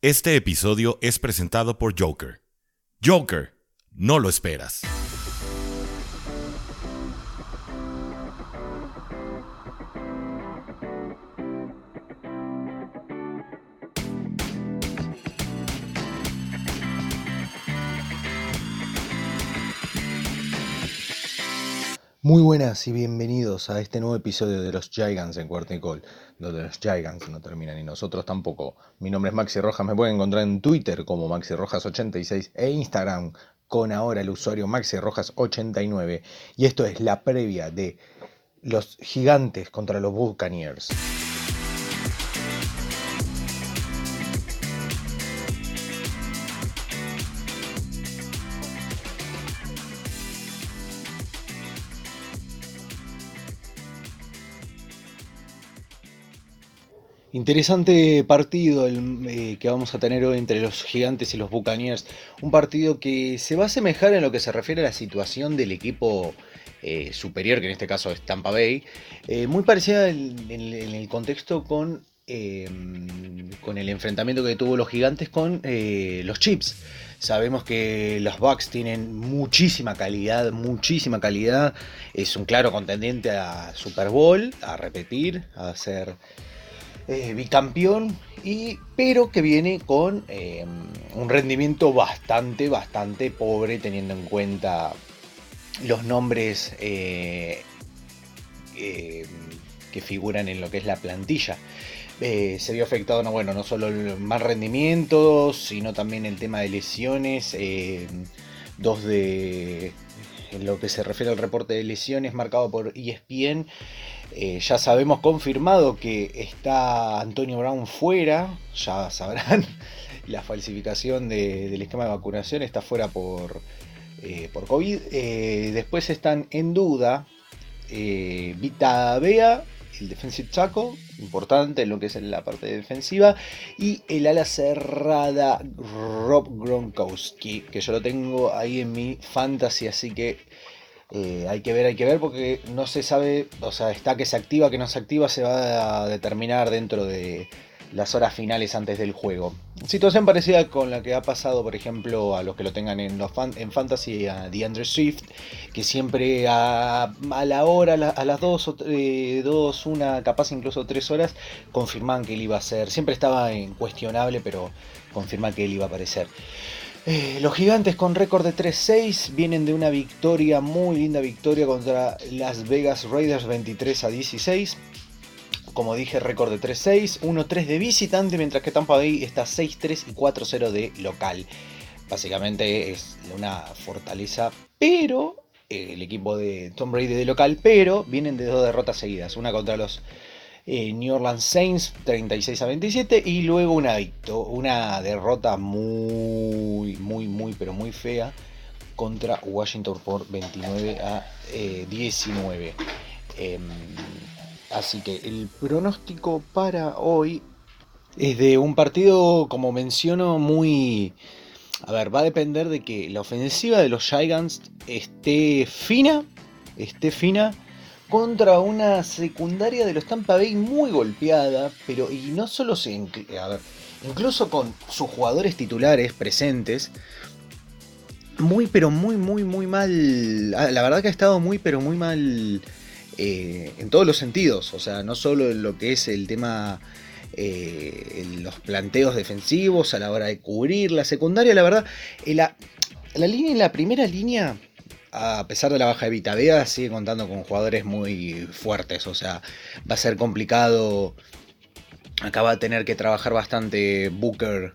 Este episodio es presentado por Joker. Joker, no lo esperas. Muy buenas y bienvenidos a este nuevo episodio de los Gigants en Cuarto donde los Gigants no terminan y nosotros tampoco. Mi nombre es Maxi Rojas, me pueden encontrar en Twitter como Maxi Rojas86 e Instagram con ahora el usuario Maxi Rojas89 y esto es la previa de los Gigantes contra los Buccaneers. Interesante partido el, eh, que vamos a tener hoy entre los gigantes y los Buccaneers. Un partido que se va a asemejar en lo que se refiere a la situación del equipo eh, superior, que en este caso es Tampa Bay. Eh, muy parecida en, el contexto con, con el enfrentamiento que tuvo los gigantes con los Chips. Sabemos que los Bucks tienen muchísima calidad, muchísima calidad. Es un claro contendiente a Super Bowl, a repetir, a hacer eh, bicampeón, y, pero que viene con eh, un rendimiento bastante, bastante pobre teniendo en cuenta los nombres eh, que figuran en lo que es la plantilla. se vio afectado no, bueno, no solo el mal rendimiento, sino también el tema de lesiones. dos de en lo que se refiere al reporte de lesiones marcado por ESPN, eh, ya sabemos confirmado que está Antonio Brown fuera, ya sabrán, la falsificación del esquema de vacunación está fuera por, eh, por COVID. Eh, después están en duda Vita Bea, el defensive tackle, importante en lo que es la parte defensiva, y el ala cerrada Rob Gronkowski, que yo lo tengo ahí en mi fantasy, así que eh, hay que ver, hay que ver porque no se sabe, o sea, está que se activa, que no se activa, se va a determinar dentro de las horas finales antes del juego. Situación parecida con la que ha pasado, por ejemplo, a los que lo tengan en, los en Fantasy, a DeAndre Swift, que siempre a, la hora, a, las dos, eh, dos, una, capaz incluso tres horas, confirman que él iba a ser. Siempre estaba incuestionable, pero confirman que él iba a aparecer. Eh, los gigantes con récord de 3-6 vienen de una victoria, muy linda victoria contra Las Vegas Raiders 23 a 16. Como dije, récord de 3-6, 1-3 de visitante, mientras que Tampa Bay está 6-3 y 4-0 de local. Básicamente es una fortaleza, pero eh, el equipo de Tom Brady de local, pero vienen de dos derrotas seguidas, una contra los eh, New Orleans Saints 36 a 27 y luego una, una derrota muy, muy, muy, pero muy fea contra Washington por 29 a 19. Eh, em, así que el pronóstico para hoy es de un partido, como menciono, muy... A ver, va a depender de que la ofensiva de los Giants esté fina, esté fina contra una secundaria de los Tampa Bay muy golpeada, pero y no solo se, a ver, incluso con sus jugadores titulares presentes, muy pero muy muy muy mal, ah, la verdad que ha estado muy pero muy mal eh, en todos los sentidos, o sea, no solo en lo que es el tema eh, en los planteos defensivos a la hora de cubrir la secundaria, la verdad, la, la línea la primera línea a pesar de la baja de Vitavea, sigue contando con jugadores muy fuertes. O sea, va a ser complicado. Acaba de tener que trabajar bastante Booker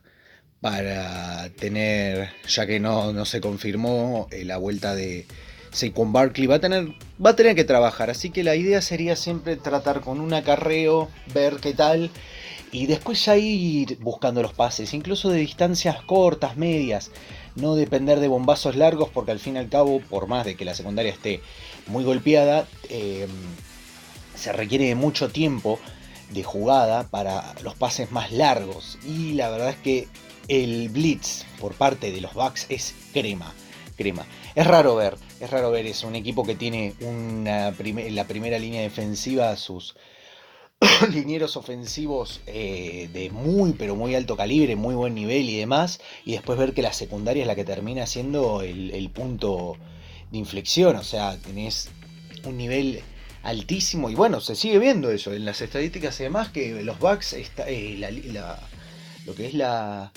para tener, ya que no, no se confirmó eh, la vuelta de Saquon Barkley, va a, tener, va a tener que trabajar. Así que la idea sería siempre tratar con un acarreo, ver qué tal. Y después ya ir buscando los pases, incluso de distancias cortas, medias no depender de bombazos largos porque al fin y al cabo, por más de que la secundaria esté muy golpeada, eh, se requiere de mucho tiempo de jugada para los pases más largos. Y la verdad es que el blitz por parte de los Bucks es crema. Crema. Es raro ver, es raro ver eso. Un equipo que tiene una la primera línea defensiva, sus linieros ofensivos eh, de muy pero muy alto calibre, muy buen nivel y demás, y después ver que la secundaria es la que termina siendo el, punto de inflexión, o sea, tenés un nivel altísimo y bueno, se sigue viendo eso en las estadísticas y demás que los Bucks, está, eh, lo que es la,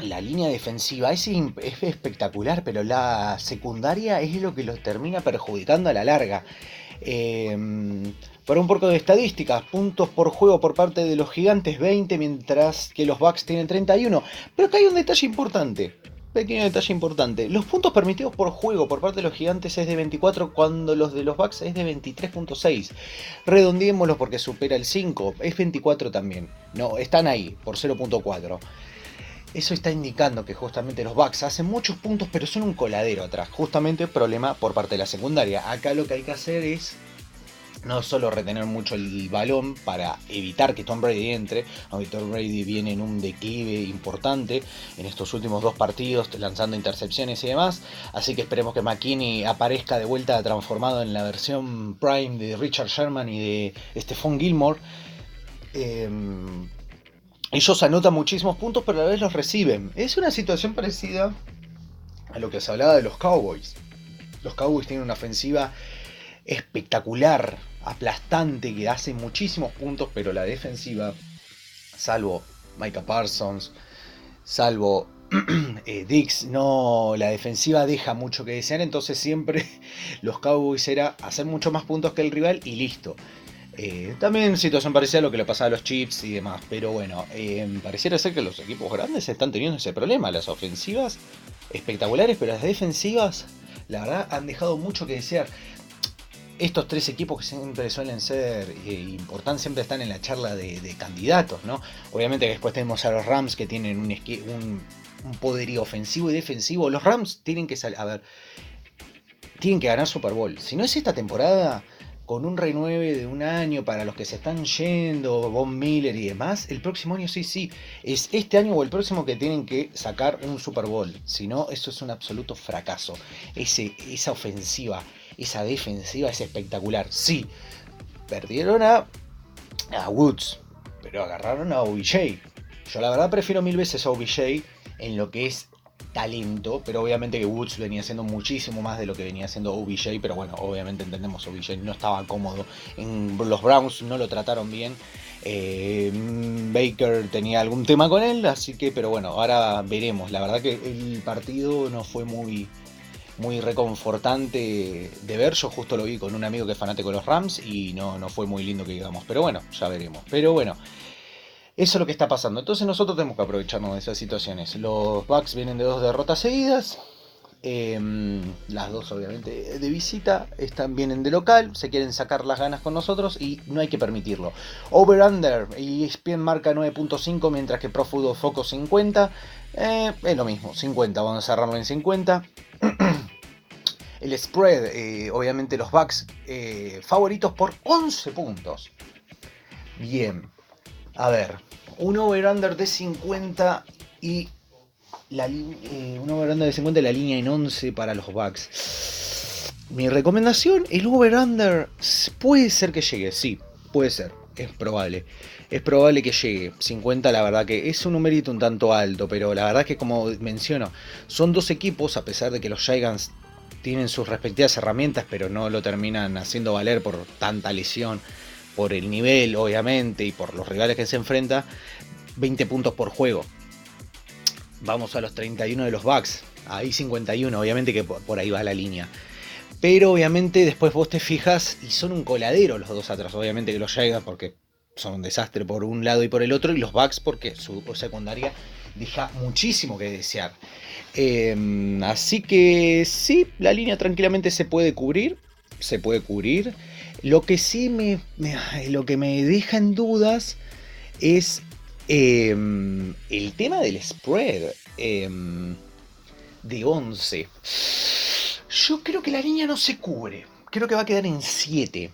la línea defensiva es, es, espectacular, pero la secundaria es lo que los termina perjudicando a la larga. Eh, para un poco de estadísticas, puntos por juego por parte de los gigantes 20, mientras que los Bucks tienen 31. Pero acá hay un detalle importante. Pequeño detalle importante. Los puntos permitidos por juego por parte de los gigantes es de 24 cuando los de los Bucks es de 23.6. Redondiémoslo porque supera el 5. Es 24 también. No, están ahí por 0.4. Eso está indicando que justamente los Bucks hacen muchos puntos pero son un coladero atrás. Justamente problema por parte de la secundaria. Acá lo que hay que hacer es no solo retener mucho el balón para evitar que Tom Brady entre, aunque Tom Brady viene en un declive importante en estos últimos dos partidos, lanzando intercepciones y demás, así que esperemos que McKinney aparezca de vuelta transformado en la versión Prime de Richard Sherman y de Stephon Gilmore. Em, ellos anotan muchísimos puntos, pero a la vez los reciben. Es una situación parecida a lo que se hablaba de los Cowboys. Los Cowboys tienen una ofensiva espectacular, aplastante, que hace muchísimos puntos, pero la defensiva, salvo Micah Parsons, salvo eh, Dix, no, la defensiva deja mucho que desear, entonces siempre los Cowboys era hacer mucho más puntos que el rival y listo. Eh, también situación parecida a lo que le pasaba a los Chips y demás, pero bueno, eh, pareciera ser que los equipos grandes están teniendo ese problema, las ofensivas espectaculares, pero las defensivas, la verdad, han dejado mucho que desear estos tres equipos que siempre suelen ser eh, importantes, siempre están en la charla de, candidatos, ¿no? Obviamente que después tenemos a los Rams que tienen un, poderío ofensivo y defensivo. Los Rams tienen que salir, tienen que ganar Super Bowl. Si no es esta temporada, con un renueve de un año para los que se están yendo, Von Miller y demás, el próximo año sí, sí, es este año o el próximo que tienen que sacar un Super Bowl. Si no, eso es un absoluto fracaso. Ese, esa ofensiva esa defensiva es espectacular. Sí, perdieron a, a Woods, pero agarraron a OBJ. Yo la verdad prefiero mil veces a OBJ en lo que es talento, pero obviamente que Woods venía haciendo muchísimo más de lo que venía haciendo OBJ, pero bueno, obviamente entendemos OBJ no estaba cómodo, en los Browns no lo trataron bien, eh, Baker tenía algún tema con él, así que, pero bueno, ahora veremos, la verdad que el partido no fue muy, muy reconfortante de ver. Yo justo lo vi con un amigo que es fanático de los Rams y no, no fue muy lindo que digamos. Pero bueno, ya veremos. Pero bueno, eso es lo que está pasando. Entonces nosotros tenemos que aprovecharnos de esas situaciones. Los Bucks vienen de dos derrotas seguidas. Em, las dos obviamente de visita, están vienen de local, se quieren sacar las ganas con nosotros y no hay que permitirlo. Over Under y ESPN marca 9.5 mientras que Pro Football Focus 50. Eh, es lo mismo, 50, vamos a cerrarlo en 50. El spread, eh, obviamente los Bucks eh, favoritos por 11 puntos. Bien, a ver, un over-under de 50 y la eh, un over-under de 50 y la línea en 11 para los Bucks. Mi recomendación, el over-under puede ser que llegue, sí, puede ser, es probable. Es probable que llegue. 50 la verdad que es un numerito un tanto alto, pero la verdad que como menciono, son dos equipos, a pesar de que los Giants tienen sus respectivas herramientas, pero no lo terminan haciendo valer por tanta lesión, por el nivel, obviamente, y por los rivales que se enfrenta. 20 puntos por juego. Vamos a los 31 de los Bucks. Ahí 51, obviamente que por ahí va la línea. Pero obviamente después vos te fijas y son un coladero los dos atrás. Obviamente que los Giants porque son un desastre por un lado y por el otro. Y los Bucks porque su secundaria deja muchísimo que desear. Em, así que sí, la línea tranquilamente se puede cubrir. Se puede cubrir. Lo que sí me, lo que me deja en dudas es em, el tema del spread em, de 11. Yo creo que la línea no se cubre. Creo que va a quedar en 7.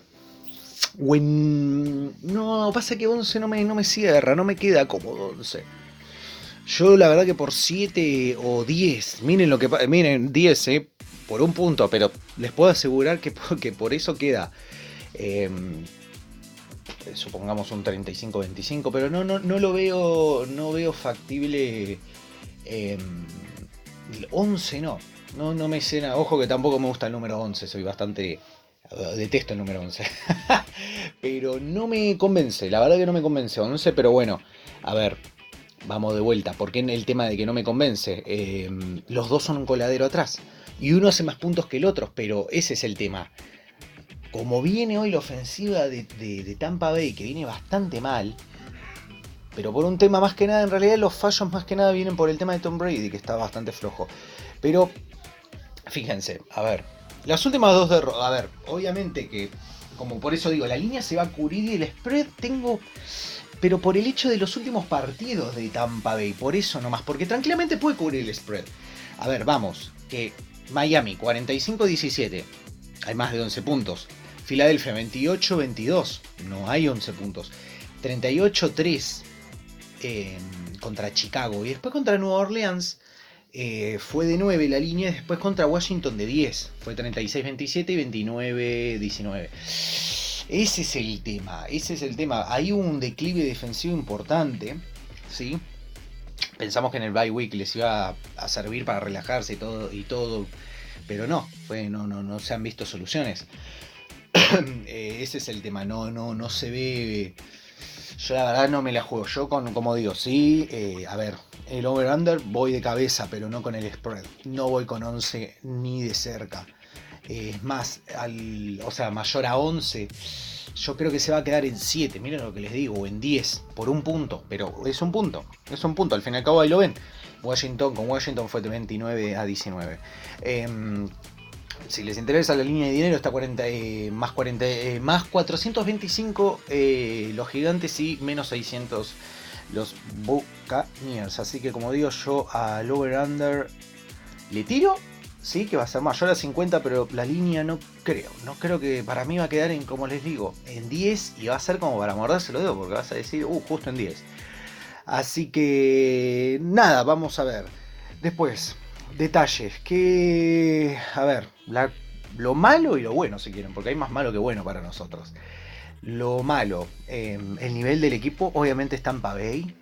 O en... No, pasa que 11 no me, no me cierra, no me queda cómodo 11. Yo la verdad que por 7 o 10, miren lo que miren, 10, eh, por un punto, pero les puedo asegurar que, que por eso queda. Em, supongamos un 35-25, pero no, no, no lo veo, no veo factible. 11 em, no, no, no me cena. Ojo que tampoco me gusta el número 11, soy bastante. Detesto el número 11. pero no me convence, la verdad que no me convence 11, pero bueno, a ver, vamos de vuelta. porque en el tema de que no me convence? Em, los dos son un coladero atrás. Y uno hace más puntos que el otro, pero ese es el tema. Como viene hoy la ofensiva de, Tampa Bay, que viene bastante mal, pero por un tema más que nada, en realidad los fallos más que nada vienen por el tema de Tom Brady, que está bastante flojo. Pero, fíjense, a ver, las últimas dos derrotas, a ver, obviamente que, como por eso digo, la línea se va a cubrir y el spread tengo, pero por el hecho de los últimos partidos de Tampa Bay, por eso nomás, porque tranquilamente puede cubrir el spread. A ver, vamos, que Miami 45-17, hay más de 11 puntos. Filadelfia 28-22, no hay 11 puntos. 38-3 contra Chicago. Y después contra Nueva Orleans eh, fue de 9 la línea. Después contra Washington de 10. Fue 36-27 y 29-19. Ese es el tema. Ese es el tema. Hay un declive defensivo importante. ¿sí? Pensamos que en el bye week les iba a, servir para relajarse y todo, y todo. Pero no, no, no, no se han visto soluciones. Eh, ese es el tema. No, no, no se ve yo la verdad no me la juego. Yo con, como digo, sí, eh, a ver, el over-under voy de cabeza, pero no con el spread. No voy con 11 ni de cerca. Eh, es más, al, o sea, mayor a 11, yo creo que se va a quedar en 7, miren lo que les digo, o en 10, por un punto, pero es un punto, es un punto, al fin y al cabo ahí lo ven. Washington con Washington fue de 29 a 19. Si les interesa la línea de dinero está 40, eh, más, 40, eh, más 425 eh, los gigantes y menos 600 los Buccaneers. Así que como digo yo al over-under le tiro. Sí, que va a ser mayor a 50, pero la línea no creo. No creo que para mí va a quedar en, como les digo, en 10 y va a ser como para morderse lo dedo, porque vas a decir, uh, justo en 10. Así que nada, vamos a ver. Después, detalles. Que, a ver, lo malo y lo bueno, si quieren, porque hay más malo que bueno para nosotros. Lo malo, em, el nivel del equipo, obviamente está en Bay.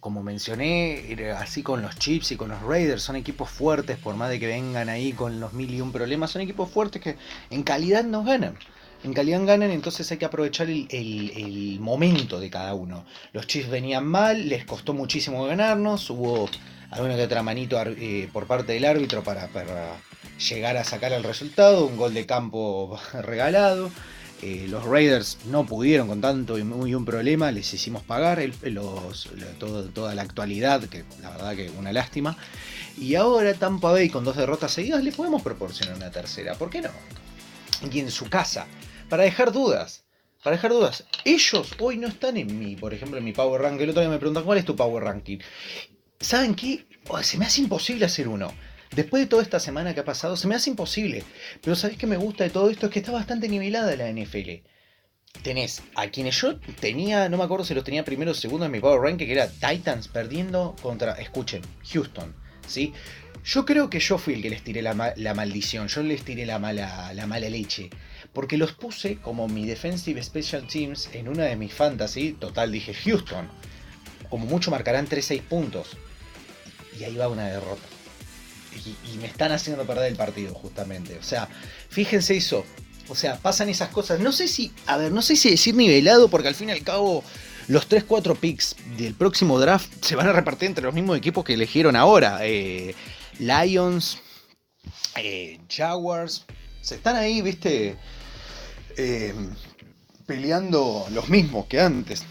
Como mencioné, así con los Chips y con los Raiders, son equipos fuertes, por más de que vengan ahí con los mil y un problemas, son equipos fuertes que en calidad nos ganan en calidad ganan, entonces hay que aprovechar el, el, momento de cada uno. Los Chiefs venían mal, les costó muchísimo ganarnos, hubo alguna que otra manito eh, por parte del árbitro para, llegar a sacar el resultado, un gol de campo regalado. Eh, los Raiders no pudieron con tanto y muy un problema, les hicimos pagar toda la actualidad, que la verdad que una lástima. Y ahora Tampa Bay con dos derrotas seguidas le podemos proporcionar una tercera, ¿por qué no? Y en su casa, para dejar dudas. Para dejar dudas, ellos hoy no están en mí, por ejemplo, en mi Power Ranking. El otro día me preguntan, ¿cuál es tu Power Ranking? ¿Saben qué? se me hace imposible hacer uno. Después de toda esta semana que ha pasado, se me hace imposible. Pero ¿sabéis qué me gusta de todo esto? Es que está bastante nivelada la NFL. Tenés a quienes yo tenía, no me acuerdo si los tenía primero o segundo en mi Power Ranking, que era Titans perdiendo contra, escuchen, Houston. ¿sí? Yo creo que yo fui el que les tiré la, maldición, yo les tiré la mala, la mala leche. Porque los puse como mi Defensive Special Teams en una de mis fantasy. Total, dije Houston. Como mucho marcarán 3-6 puntos y ahí va una derrota. Y, me están haciendo perder el partido, justamente. O sea, fíjense eso. O sea, pasan esas cosas. No sé si, a ver, no sé si decir nivelado, porque al fin y al cabo, los 3-4 picks del próximo draft se van a repartir entre los mismos equipos que eligieron ahora. Eh, Lions, eh, Jaguars. Se están ahí, viste, eh, peleando los mismos que antes.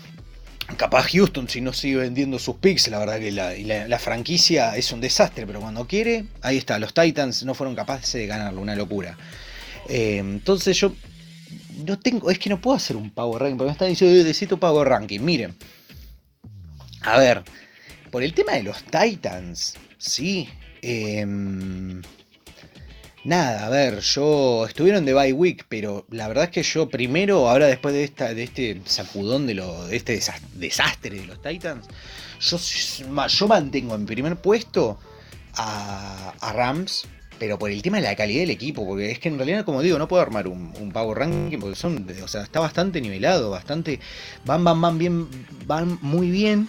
Capaz Houston si no sigue vendiendo sus picks, la verdad que la, franquicia es un desastre, pero cuando quiere, ahí está, los Titans no fueron capaces de ganarlo, una locura. Eh, entonces yo no tengo, es que no puedo hacer un Power Ranking, porque me están diciendo, necesito Power Ranking, miren. A ver, por el tema de los Titans, sí. Eh, Nada, a ver, yo estuvieron de bye week, pero la verdad es que yo primero, ahora después de esta, de este sacudón de lo, de este desastre de los Titans, yo, mantengo en primer puesto a, Rams, pero por el tema de la calidad del equipo, porque es que en realidad, como digo, no puedo armar un, un Power Ranking porque son, o sea, está bastante nivelado, bastante, van, van, van bien, van muy bien,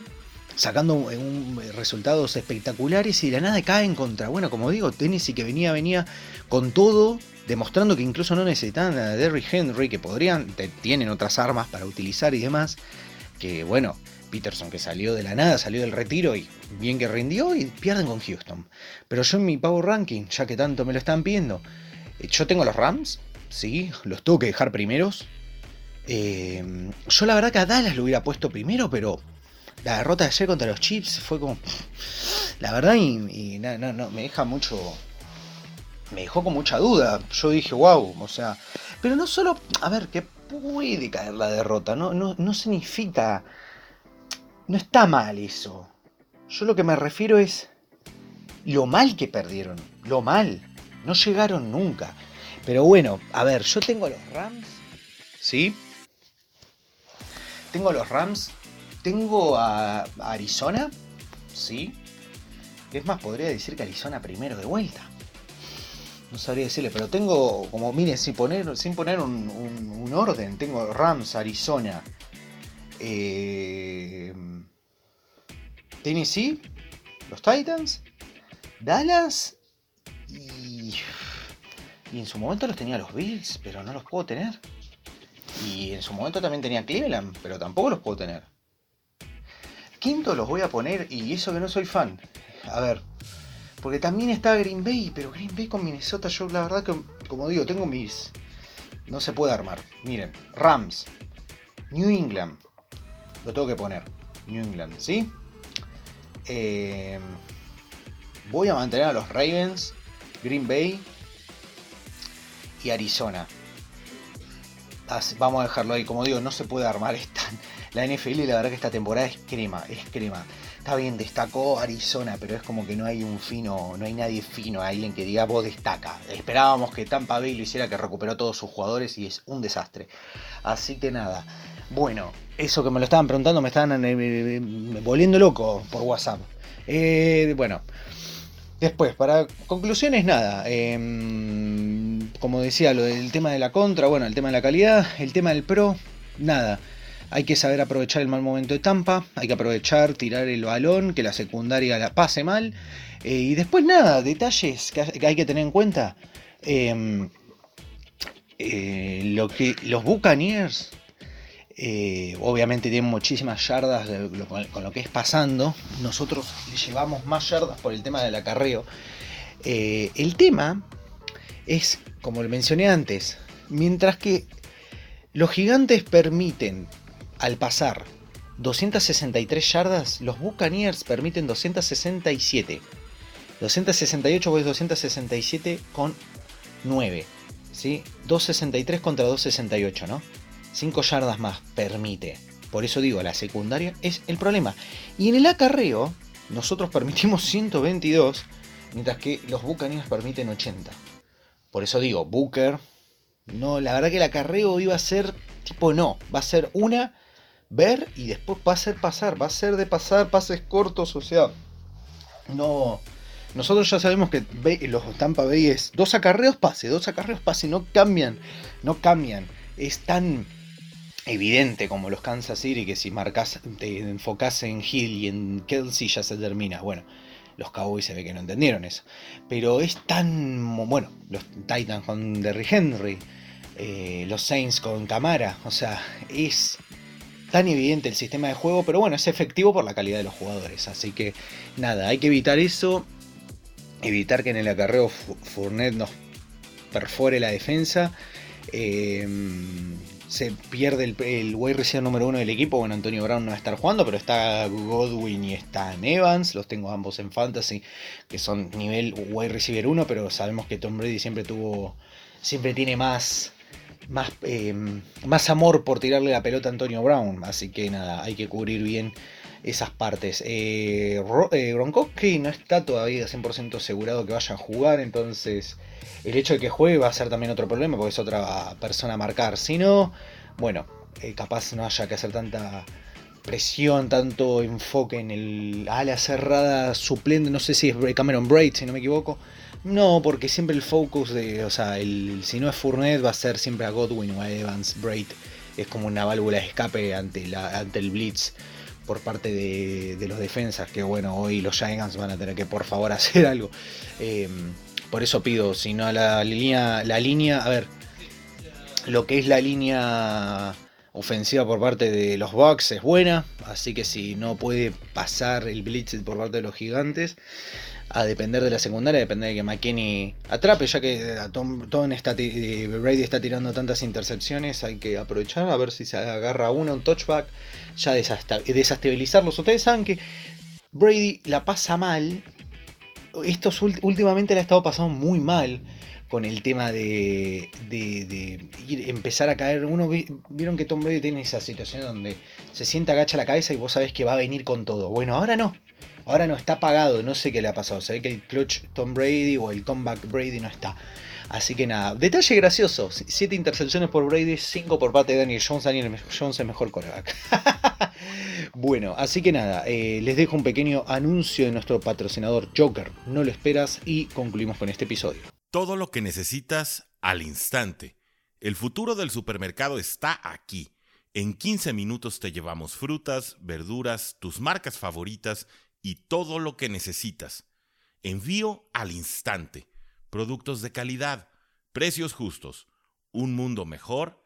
sacando un, resultados espectaculares y de la nada caen contra, bueno, como digo, Tennessee que venía, venía con todo, demostrando que incluso no necesitan a Derrick Henry, que podrían, tienen otras armas para utilizar y demás, que bueno, Peterson que salió de la nada, salió del retiro y bien que rindió y pierden con Houston. Pero yo en mi Power Ranking, ya que tanto me lo están pidiendo, eh, yo tengo los Rams, sí, los tengo que dejar primeros. Eh, yo la verdad que a Dallas lo hubiera puesto primero, pero la derrota de ayer contra los Chips fue como... La verdad y, no, no, me deja mucho... Me dejó con mucha duda. Yo dije, wow, o sea... Pero no solo... A ver, que puede caer la derrota, no, no, no significa no está mal eso. Yo lo que me refiero es lo mal que perdieron. Lo mal. No llegaron nunca. Pero bueno, a ver, yo tengo los Rams. ¿Sí? Tengo los Rams. Tengo a, Arizona. ¿Sí? Es más, podría decir que Arizona primero de vuelta. No sabría decirle, pero tengo, como miren, sin poner, sin poner un, un orden, tengo Rams, Arizona, eh, Tennessee, los Titans, Dallas y, y en su momento los tenía los Bills, pero no los puedo tener. Y en su momento también tenía Cleveland, pero tampoco los puedo tener. Quinto los voy a poner, y eso que no soy fan. A ver, porque también está Green Bay, pero Green Bay con Minnesota, yo la verdad que, como digo, tengo mis... No se puede armar. Miren, Rams, New England, lo tengo que poner. New England, ¿sí? Eh, voy a mantener a los Ravens, Green Bay y Arizona. vamos a dejarlo ahí. Como digo, no se puede armar esta, la NFL la verdad que esta temporada es crema, es crema. Está bien, destacó Arizona, pero es como que no hay un fino, no hay nadie fino, alguien que diga vos destaca. Esperábamos que Tampa Bay lo hiciera, que recuperó todos sus jugadores y es un desastre. Así que nada. Bueno, eso que me lo estaban preguntando me estaban eh, volviendo loco por WhatsApp. Eh, bueno, después, para conclusiones, nada. Em, como decía, lo del tema de la contra, bueno, el tema de la calidad, el tema del pro, nada. Hay que saber aprovechar el mal momento de Tampa, hay que aprovechar, tirar el balón, que la secundaria la pase mal. y después nada, detalles que hay que tener en cuenta. Em, lo que los Buccaneers eh, obviamente tienen muchísimas yardas con lo que es pasando. Nosotros le llevamos más yardas por el tema del acarreo. Eh, el tema es, como lo mencioné antes, mientras que los gigantes permiten al pasar 263 yardas, los Buccaneers permiten 267. 268 es 267 con 9. ¿sí? 263 contra 268, ¿no? 5 yardas más permite. Por eso digo, la secundaria es el problema. Y en el acarreo, nosotros permitimos 122, mientras que los Buccaneers permiten 80. Por eso digo, Booker, no, la verdad que el acarreo iba a ser tipo no, va a ser una, ver y después va a ser pasar, va a ser de pasar pases cortos, o sea, no. Nosotros ya sabemos que los Tampa Bay es dos acarreos pase, dos acarreos pase, no cambian, no cambian. Es tan evidente como los Kansas City que si marcas, te enfocas en Hill y en Kelsey ya se termina. Bueno, los Cowboys se ve que no entendieron eso. Pero es tan. Bueno, los Titans con Derry Henry, eh, los Saints con Camara. O sea, es tan evidente el sistema de juego, pero bueno, es efectivo por la calidad de los jugadores. Así que nada, hay que evitar eso. Evitar que en el acarreo Fournette nos perfore la defensa. Eh, se pierde el, el wide receiver número uno del equipo. Bueno, Antonio Brown no va a estar jugando, pero está Godwin y está Evans. Los tengo ambos en fantasy, que son nivel wide receiver 1, pero sabemos que Tom Brady siempre tuvo. Siempre tiene más. Más, em, más amor por tirarle la pelota a Antonio Brown. Así que nada, hay que cubrir bien esas partes. Eh, eh no está todavía 100% asegurado que vaya a jugar, entonces el hecho de que juegue va a ser también otro problema porque es otra persona a marcar. Si no, bueno, eh, capaz no haya que hacer tanta presión, tanto enfoque en el ala cerrada suplente, no sé si es Cameron Braid, si no me equivoco, No, porque siempre el focus de, o sea, el, si no es Fournette va a ser siempre a Godwin o a Evans, Braid. Es como una válvula de escape ante, la, ante el blitz por parte de, los defensas, que bueno, hoy los Giants van a tener que por favor hacer algo. Em, por eso pido, si no la línea, la línea, a ver, lo que es la línea ofensiva por parte de los Bucks es buena, así que si no puede pasar el blitz por parte de los gigantes, a depender de la secundaria, a depender de que McKinney atrape, ya que Tom, está, eh, Brady está tirando tantas intercepciones, hay que aprovechar a ver si se agarra uno, un touchback, ya desestabilizarlos. Ustedes saben que Brady la pasa mal, estos últimamente le ha estado pasando muy mal con el tema de, ir, empezar a caer. Uno vieron que Tom Brady tiene esa situación donde se sienta, agacha la cabeza y vos sabés que va a venir con todo. Bueno, ahora no. Ahora no está apagado, no sé qué le ha pasado. Se ve que el clutch Tom Brady o el comeback Brady no está. Así que nada, detalle gracioso: 7 intercepciones por Brady, 5 por parte de Daniel Jones. Daniel Jones es mejor coreback. bueno, así que nada, eh, les dejo un pequeño anuncio de nuestro patrocinador Joker. No lo esperas y concluimos con este episodio. Todo lo que necesitas al instante. El futuro del supermercado está aquí. En 15 minutos te llevamos frutas, verduras, tus marcas favoritas y todo lo que necesitas. Envío al instante. Productos de calidad, precios justos, un mundo mejor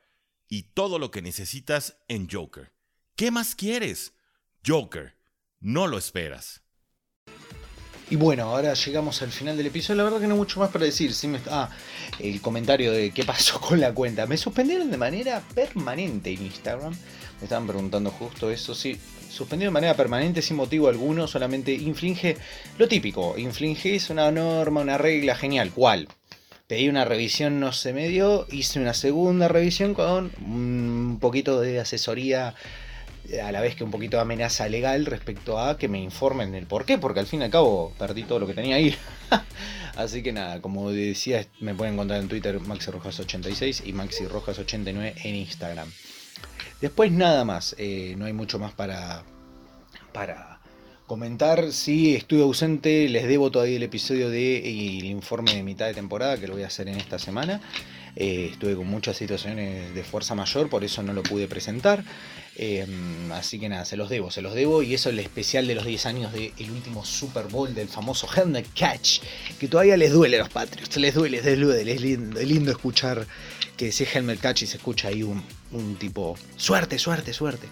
y todo lo que necesitas en Joker. ¿Qué más quieres? Joker, no lo esperas. Y bueno, ahora llegamos al final del episodio. La verdad que no hay mucho más para decir. Ah, el comentario de qué pasó con la cuenta. Me suspendieron de manera permanente en Instagram. Me estaban preguntando justo eso. Sí, suspendido de manera permanente sin motivo alguno. Solamente infringe lo típico. Infringe es una norma, una regla genial. ¿Cuál? Pedí una revisión, no se me dio. Hice una segunda revisión con un poquito de asesoría a la vez que un poquito de amenaza legal respecto a que me informen el por qué, porque al fin y al cabo perdí todo lo que tenía ahí. Así que nada, como decía, me pueden encontrar en Twitter MaxiRojas86 y MaxiRojas89 en Instagram. Después nada más, eh, no hay mucho más para, para comentar. Si estuve ausente, les debo todavía el episodio de el informe de mitad de temporada que lo voy a hacer en esta semana. Eh, estuve con muchas situaciones de fuerza mayor, por eso no lo pude presentar. Em, así que nada, se los debo, se los debo. Y eso es el especial de los 10 años del último Super Bowl del famoso Helmet Catch, que todavía les duele a los Patriots, les duele, les duele, es lindo, es lindo escuchar que ese Helmet Catch y se escucha ahí un, tipo, suerte, suerte, suerte.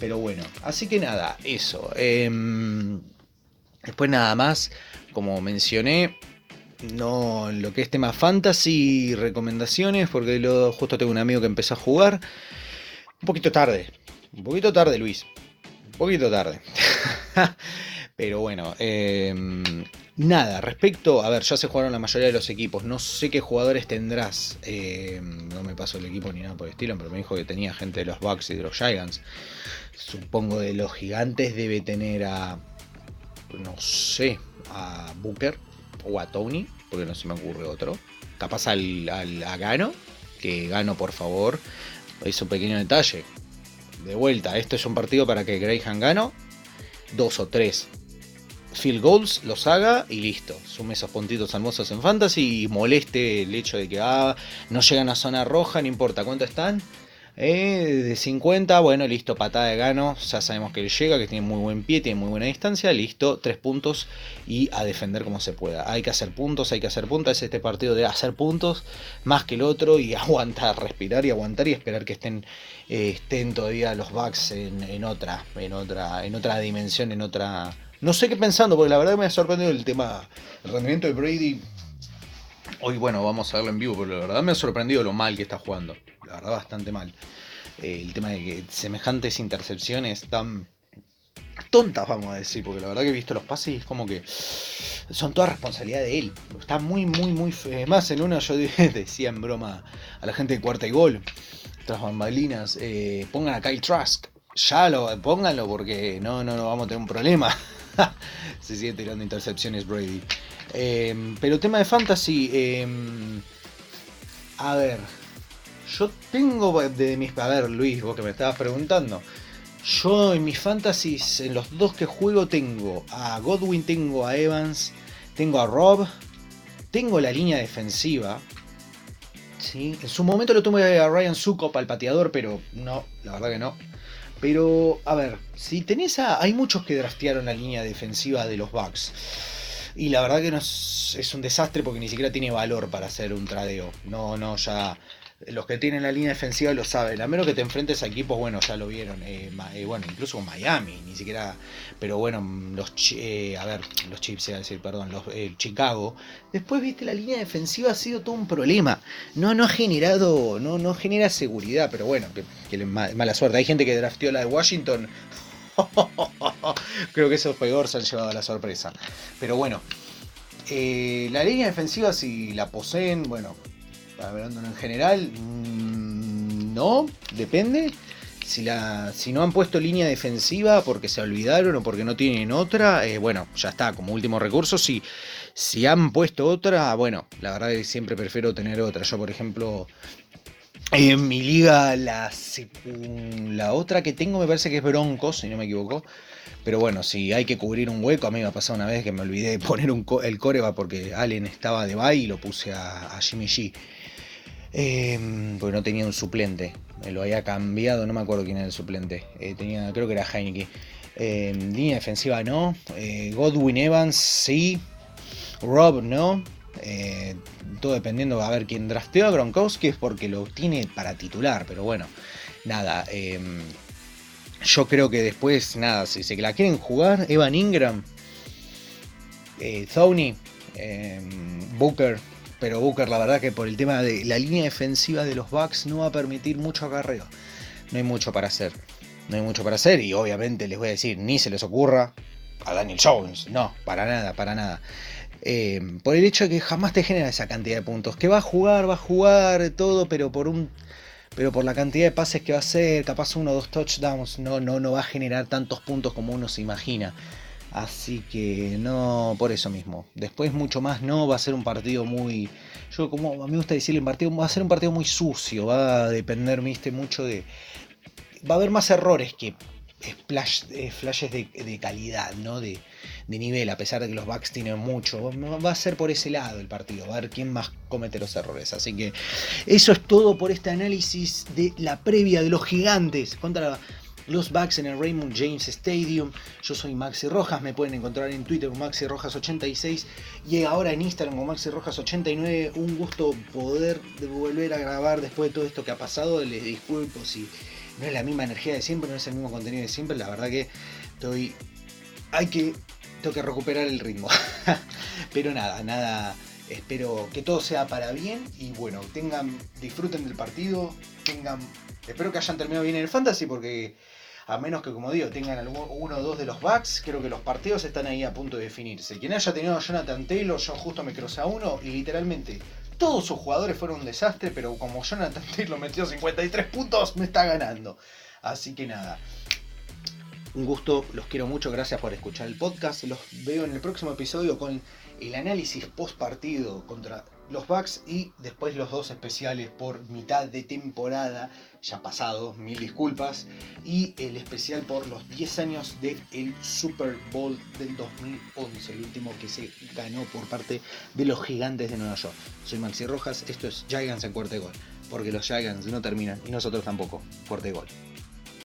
Pero bueno, así que nada, eso. Em, después nada más, como mencioné, no lo que es tema fantasy recomendaciones, porque lo, justo tengo un amigo que empezó a jugar. Un poquito tarde, un poquito tarde, Luis. Un poquito tarde. Pero bueno, em, nada, respecto, a ver, ya se jugaron la mayoría de los equipos, no sé qué jugadores tendrás, em, no me pasó el equipo ni nada por el estilo, pero me dijo que tenía gente de los Bucks y de los Giants. Supongo de los gigantes debe tener a, no sé, a Booker, o a Tony, porque no se me ocurre otro. Capaz al, a Gano, que Gano por favor. Es un pequeño detalle. De vuelta, esto es un partido para que Graham Gano, dos o tres field goals, los haga y listo. Sume esos puntitos hermosos en fantasy y moleste el hecho de que ah, no llegan a zona roja, no importa cuánto están eh, de 50, bueno, listo, patada de gano. Ya sabemos que él llega, que tiene muy buen pie, tiene muy buena distancia. Listo, tres puntos y a defender como se pueda. Hay que hacer puntos, hay que hacer puntos. Es este partido de hacer puntos más que el otro y aguantar, respirar y aguantar y esperar que estén, eh, estén todavía los backs en, otra, en otra, en otra dimensión, en otra. No sé qué pensando, porque la verdad me ha sorprendido el tema, el rendimiento de Brady. Hoy, bueno, vamos a verlo en vivo, pero la verdad me ha sorprendido lo mal que está jugando la verdad bastante mal. Eh, el tema de que semejantes intercepciones tan tontas, vamos a decir, porque la verdad que he visto los pases y es como que son toda responsabilidad de él. Está muy, muy, muy feo. Más en una yo decía en broma a la gente de cuarta y gol, tras bambalinas, eh, pongan a Kyle Trask. Ya lo, pónganlo porque no, no, no vamos a tener un problema. Se sigue tirando intercepciones Brady. Eh, pero tema de fantasy, a ver, yo tengo de mis. A ver, Luis, vos que me estabas preguntando. Yo en mis fantasies, en los dos que juego, tengo a Godwin, tengo a Evans, tengo a Rob, tengo la línea defensiva. ¿sí? En su momento lo tuve a Ryan Sukop al pateador, pero no, la verdad que no. Pero, a ver, si tenés a. Hay muchos que draftearon la línea defensiva de los Bucks. Y la verdad que no es, es, un desastre porque ni siquiera tiene valor para hacer un tradeo. No, no, ya los que tienen la línea defensiva lo saben. A menos que te enfrentes a equipos, bueno, ya lo vieron. Eh, eh, bueno, incluso Miami, ni siquiera. Pero bueno, los eh, a ver, los Chips, a decir, perdón, los Chicago. Después, viste, la línea defensiva ha sido todo un problema. No, no ha generado, no, no genera seguridad, pero bueno, que, mala suerte. Hay gente que drafteó la de Washington. Creo que esos peor se han llevado a la sorpresa. Pero bueno, la línea defensiva, si la poseen, bueno, hablando en general, mm, no, depende. Si no han puesto línea defensiva porque se olvidaron o porque no tienen otra, eh, bueno, ya está, como último recurso. Si, si han puesto otra, bueno, la verdad es que siempre prefiero tener otra. Yo, por ejemplo, en mi liga, la, otra que tengo me parece que es Broncos, si no me equivoco. Pero bueno, si hay que cubrir un hueco, a mí me ha pasado una vez que me olvidé de poner el coreba porque Allen estaba de bye y lo puse a, Jimmy G. Eh, porque no tenía un suplente. Me lo había cambiado, no me acuerdo quién era el suplente. Eh, tenía, creo que era Heineke. Eh, línea defensiva no. Eh, Godwin Evans sí. Rob no. Todo dependiendo a ver quién drafteó a Gronkowski es porque lo tiene para titular. Pero bueno, nada. yo creo que después, nada, si se la quieren jugar, Evan Ingram, Thony, Booker, pero Booker, la verdad que por el tema de la línea defensiva de los Bucks no va a permitir mucho acarreo. No hay mucho para hacer. No hay mucho para hacer y obviamente les voy a decir, ni se les ocurra a Daniel Jones. No, para nada, para nada. Eh, por el hecho de que jamás te genera esa cantidad de puntos. Que va a jugar, va a jugar todo, pero por un pero por la cantidad de pases que va a hacer, capaz uno o dos touchdowns, no, no, no va a generar tantos puntos como uno se imagina. Así que no, por eso mismo. Después mucho más no, va a ser un partido muy... Yo como a mí me gusta decirle, partido, va a ser un partido muy sucio, va a depender, viste, mucho de... Va a haber más errores que splash, eh, flashes de, calidad, ¿no? De, nivel, a pesar de que los backs tienen mucho. Va a ser por ese lado el partido, a ver quién más comete los errores. Así que eso es todo por este análisis de la previa de los gigantes contra los Bucks en el Raymond James Stadium. Yo soy Maxi Rojas, me pueden encontrar en Twitter Maxi Rojas86 y ahora en Instagram como Maxi Rojas89. Un gusto poder volver a grabar después de todo esto que ha pasado. Les disculpo si no es la misma energía de siempre, no es el mismo contenido de siempre. La verdad que estoy. Hay que. Tengo que recuperar el ritmo. Pero nada, nada. Espero que todo sea para bien y bueno, tengan, disfruten del partido, tengan, espero que hayan terminado bien en el fantasy porque a menos que, como digo, tengan uno o dos de los backs, creo que los partidos están ahí a punto de definirse. Quien haya tenido a Jonathan Taylor, yo justo me crucé a uno y literalmente todos sus jugadores fueron un desastre, pero como Jonathan Taylor metió 53 puntos, me está ganando. Así que nada. Un gusto, los quiero mucho, gracias por escuchar el podcast. Los veo en el próximo episodio con el análisis post partido contra los Bucks y después los dos especiales por mitad de temporada, ya pasado, mil disculpas, y el especial por los 10 años del Super Bowl del 2011, el último que se ganó por parte de los gigantes de Nueva York. Soy Maxi Rojas, esto es Giants en cuarto gol, porque los Giants no terminan y nosotros tampoco, cuarto gol.